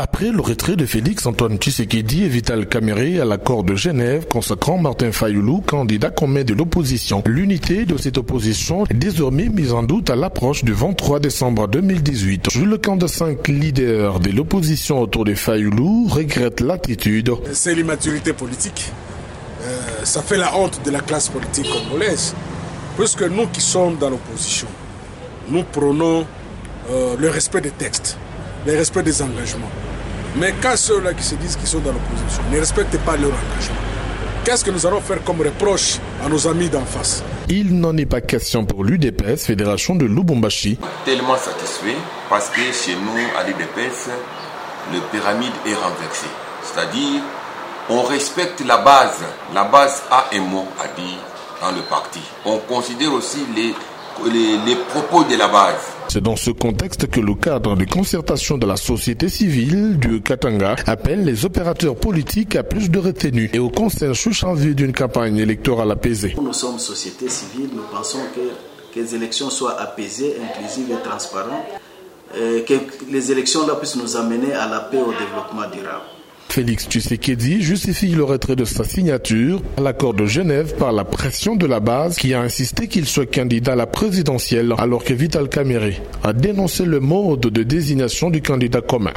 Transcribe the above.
Après le retrait de Félix Antoine Tshisekedi et Vital Kamere à l'accord de Genève consacrant Martin Fayoulou candidat commun de l'opposition, l'unité de cette opposition est désormais mise en doute à l'approche du 23 décembre 2018. Le camp de cinq leaders de l'opposition autour de Fayoulou regrette l'attitude. C'est l'immaturité politique. Euh, ça fait la honte de la classe politique congolaise. Puisque nous qui sommes dans l'opposition, nous prenons euh, le respect des textes, le respect des engagements. Mais quand ceux-là qui se disent qu'ils sont dans l'opposition ne respectent pas leur engagement, qu'est-ce que nous allons faire comme reproche à nos amis d'en face? Il n'en est pas question pour l'UDPS, Fédération de Lubumbashi. Tellement satisfait parce que chez nous, à l'UDPS, le pyramide est renversé. C'est-à-dire, on respecte la base. La base a un mot à dire dans le parti. On considère aussi les, les, les propos de la base. C'est dans ce contexte que le cadre de concertation de la société civile du Katanga appelle les opérateurs politiques à plus de retenue et au consensus en vue d'une campagne électorale apaisée. Nous sommes société civile, nous pensons que, les élections soient apaisées, inclusives et transparentes, et que les élections là puissent nous amener à la paix et au développement durable. Félix Tshisekedi justifie le retrait de sa signature à l'accord de Genève par la pression de la base qui a insisté qu'il soit candidat à la présidentielle alors que Vital Kamere a dénoncé le mode de désignation du candidat commun.